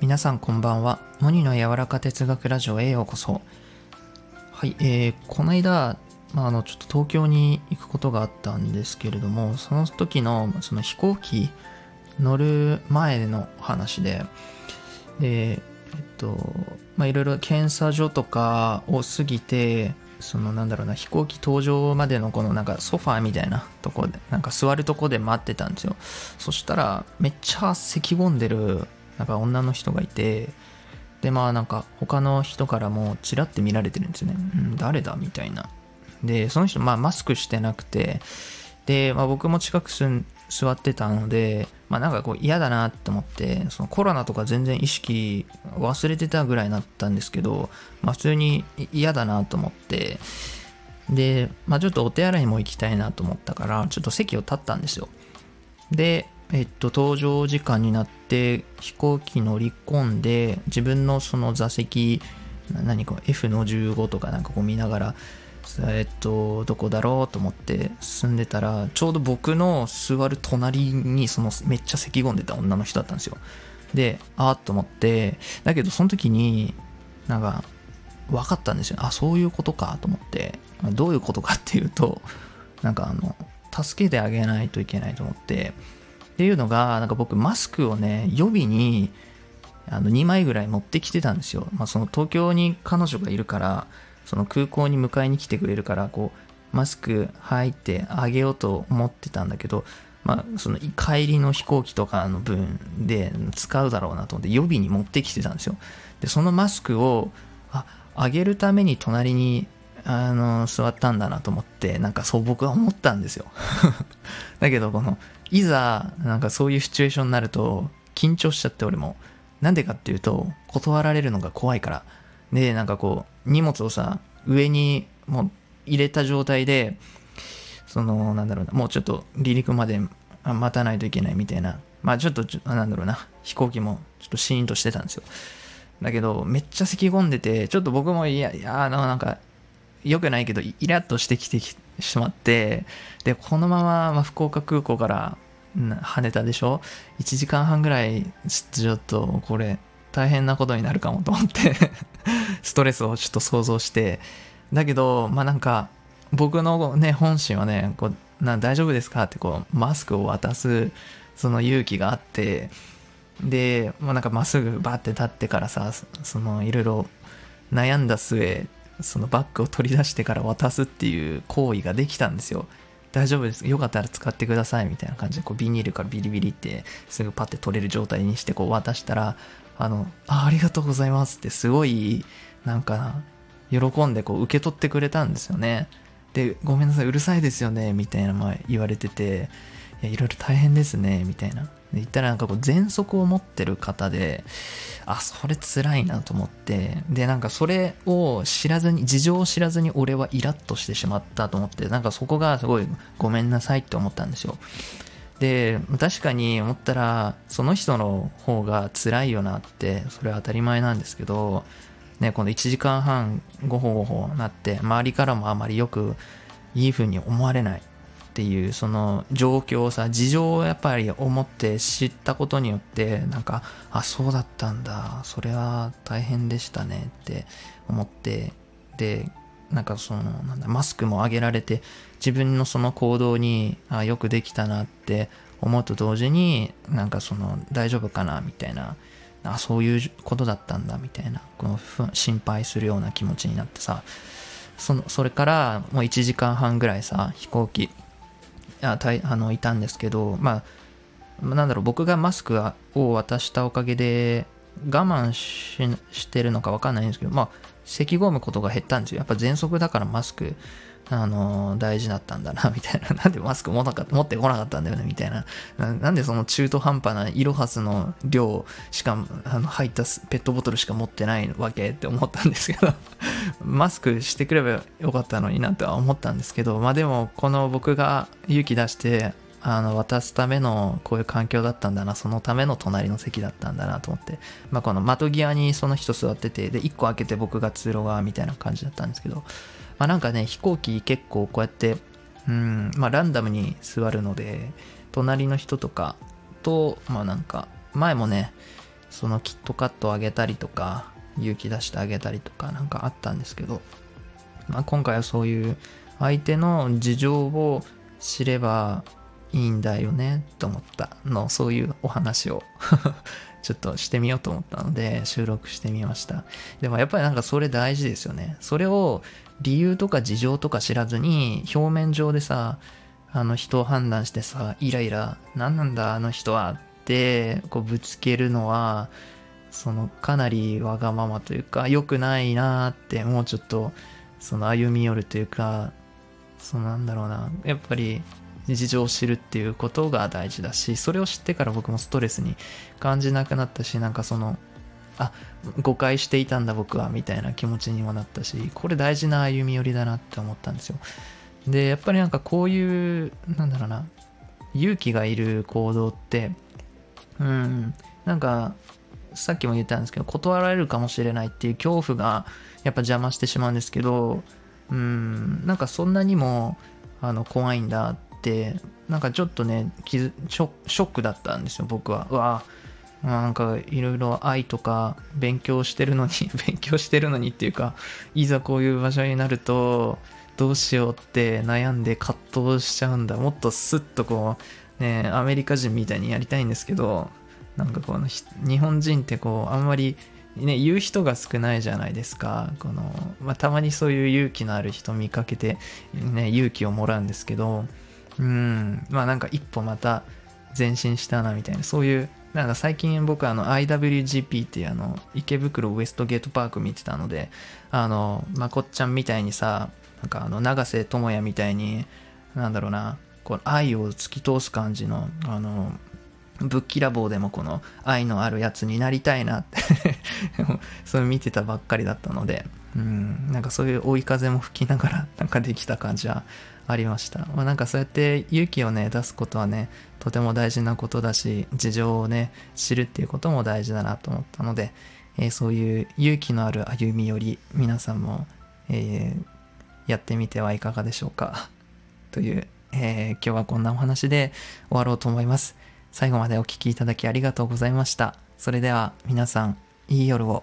皆さんこんばんは。モニの柔らか哲学ラジオへようこそ。はい、えー、この間、まあ、あの、ちょっと東京に行くことがあったんですけれども、その時の、その飛行機乗る前の話で、で、えっと、まあ、いろいろ検査所とかを過ぎて、そのなんだろうな、飛行機搭乗までのこのなんかソファーみたいなとこで、なんか座るとこで待ってたんですよ。そしたら、めっちゃ咳き込んでる、なんか女の人がいて、で、まあなんか他の人からもチラって見られてるんですよね。うん、誰だみたいな。で、その人、まあマスクしてなくて、で、まあ僕も近く住ん座ってたので、まあなんかこう嫌だなって思って、そのコロナとか全然意識忘れてたぐらいだったんですけど、まあ普通に嫌だなと思って、で、まあちょっとお手洗いも行きたいなと思ったから、ちょっと席を立ったんですよ。で、えっと、搭乗時間になって飛行機乗り込んで、自分のその座席、何か F の15とかなんかこう見ながら、えっと、どこだろうと思って進んでたら、ちょうど僕の座る隣に、そのめっちゃ咳込んでた女の人だったんですよ。で、あーっと思って、だけどその時に、なんか、分かったんですよ。あ、そういうことかと思って、どういうことかっていうと、なんかあの、助けてあげないといけないと思って、っていうのが、なんか僕マスクをね、予備に、あの2枚ぐらい持ってきてたんですよ。まあ、その東京に彼女がいるから、その空港に迎えに来てくれるから、こう、マスク入ってあげようと思ってたんだけど、まあ、その帰りの飛行機とかの分で使うだろうなと思って予備に持ってきてたんですよ。で、そのマスクを、あ、あげるために隣に、あの、座ったんだなと思って、なんかそう僕は思ったんですよ。だけど、この、いざ、なんかそういうシチュエーションになると、緊張しちゃって俺も。なんでかっていうと、断られるのが怖いから。で、なんかこう、荷物をさ、上にもう入れた状態で、その、なんだろうな、もうちょっと離陸まで待たないといけないみたいな。まあちょっと、なんだろうな、飛行機もちょっとシーンとしてたんですよ。だけど、めっちゃ咳き込んでて、ちょっと僕も、いや、いや、なんか、良くないけど、イラッとしてきてしまって、で、このまま、ま福岡空港から羽田でしょ ?1 時間半ぐらい、ちょっと、これ、大変なことになるかもと思って ストレスをちょっと想像して、だけど、まあなんか、僕のね、本心はね、こうな大丈夫ですかってこう、マスクを渡す、その勇気があって、で、まあなんかまっすぐバーって立ってからさ、そのいろいろ悩んだ末、そのバッグを取り出してから渡すっていう行為ができたんですよ。大丈夫です。よかったら使ってくださいみたいな感じで、こうビニールからビリビリってすぐパッて取れる状態にしてこう渡したら、あの、あありがとうございますってすごい、なんか、喜んでこう受け取ってくれたんですよね。で、ごめんなさい、うるさいですよね、みたいな言われてて、いや、いろいろ大変ですね、みたいな。で言ったらなんかこう喘息を持ってる方で、あ、それ辛いなと思って、で、なんかそれを知らずに、事情を知らずに俺はイラッとしてしまったと思って、なんかそこがすごいごめんなさいって思ったんですよ。で、確かに思ったら、その人の方が辛いよなって、それは当たり前なんですけど、ね、この1時間半ごほごほなって、周りからもあまりよくいい風に思われないっていう、その状況をさ、事情をやっぱり思って知ったことによって、なんか、あ、そうだったんだ、それは大変でしたねって思って、で、なんかその、なんだ、マスクも上げられて、自分のその行動に、あ、よくできたなって思うと同時に、なんかその、大丈夫かなみたいな、あ、そういうことだったんだみたいな、この心配するような気持ちになってさ、その、それからもう1時間半ぐらいさ、飛行機、あたいあのいたんですけど、まあ、なんだろう、僕がマスクを渡したおかげで、我慢ししてるのかわかんないんですけど、まあ、咳込むことが減ったんですよ。やっぱ喘息だからマスク、あの、大事だったんだな、みたいな。なんでマスク持持ってこなかったんだよね、みたいな。なんでその中途半端なイロハスの量しか、あの、入ったペットボトルしか持ってないわけって思ったんですけど マスクしてくればよかったのになとは思ったんですけど、まあでも、この僕が勇気出して、あの、渡すためのこういう環境だったんだな、そのための隣の席だったんだなと思って、まあこの窓際にその人座ってて、で、1個開けて僕が通路側みたいな感じだったんですけど、まあなんかね、飛行機結構こうやって、うんまあランダムに座るので隣の人とかとまあなんか前もねそのキットカットをあげたりとか勇気出してあげたりとかなんかあったんですけど、まあ、今回はそういう相手の事情を知ればいいんだよねと思ったのそういうお話を ちょっとしてみようと思ったので収録してみました。でもやっぱりなんかそれ大事ですよね。それを理由とか事情とか知らずに表面上でさあの人を判断してさイライラ何なんだあの人はってこうぶつけるのはそのかなりわがままというか良くないなってもうちょっとその歩み寄るというかそのなんだろうな。やっぱり事情を知るっていうことが大事だしそれを知ってから僕もストレスに感じなくなったしなんかそのあ誤解していたんだ僕はみたいな気持ちにもなったしこれ大事な歩み寄りだなって思ったんですよ。でやっぱりなんかこういうなんだろうな勇気がいる行動ってうんなんかさっきも言ったんですけど断られるかもしれないっていう恐怖がやっぱ邪魔してしまうんですけどうんなんかそんなにもあの怖いんだっってなんかちょっとねショックだったんですよ僕はうわなんかいろいろ愛とか勉強してるのに 勉強してるのにっていうかいざこういう場所になるとどうしようって悩んで葛藤しちゃうんだもっとスッとこうねアメリカ人みたいにやりたいんですけどなんかこの日本人ってこうあんまりね、言う人が少ないじゃないですか。この、まあ、たまにそういう勇気のある人見かけて、ね、勇気をもらうんですけど、うん、まあなんか一歩また前進したなみたいな、そういう、なんか最近僕あの IWGP っていうあの池袋ウエストゲートパーク見てたので、あの、まこっちゃんみたいにさ、なんかあの永瀬智也みたいに、なんだろうな、こう愛を突き通す感じの、あの、ぶっきらぼうでもこの愛のあるやつになりたいなって それ見てたばっかりだったので、うん、なんかそういう追い風も吹きながらなんかできた感じはありました。まあ、なんかそうやって勇気をね、出すことはね、とても大事なことだし、事情をね、知るっていうことも大事だなと思ったので、えー、そういう勇気のある歩み寄り、皆さんも、えー、やってみてはいかがでしょうか。という、えー、今日はこんなお話で終わろうと思います。最後までお聴きいただきありがとうございました。それでは皆さん、いい夜を。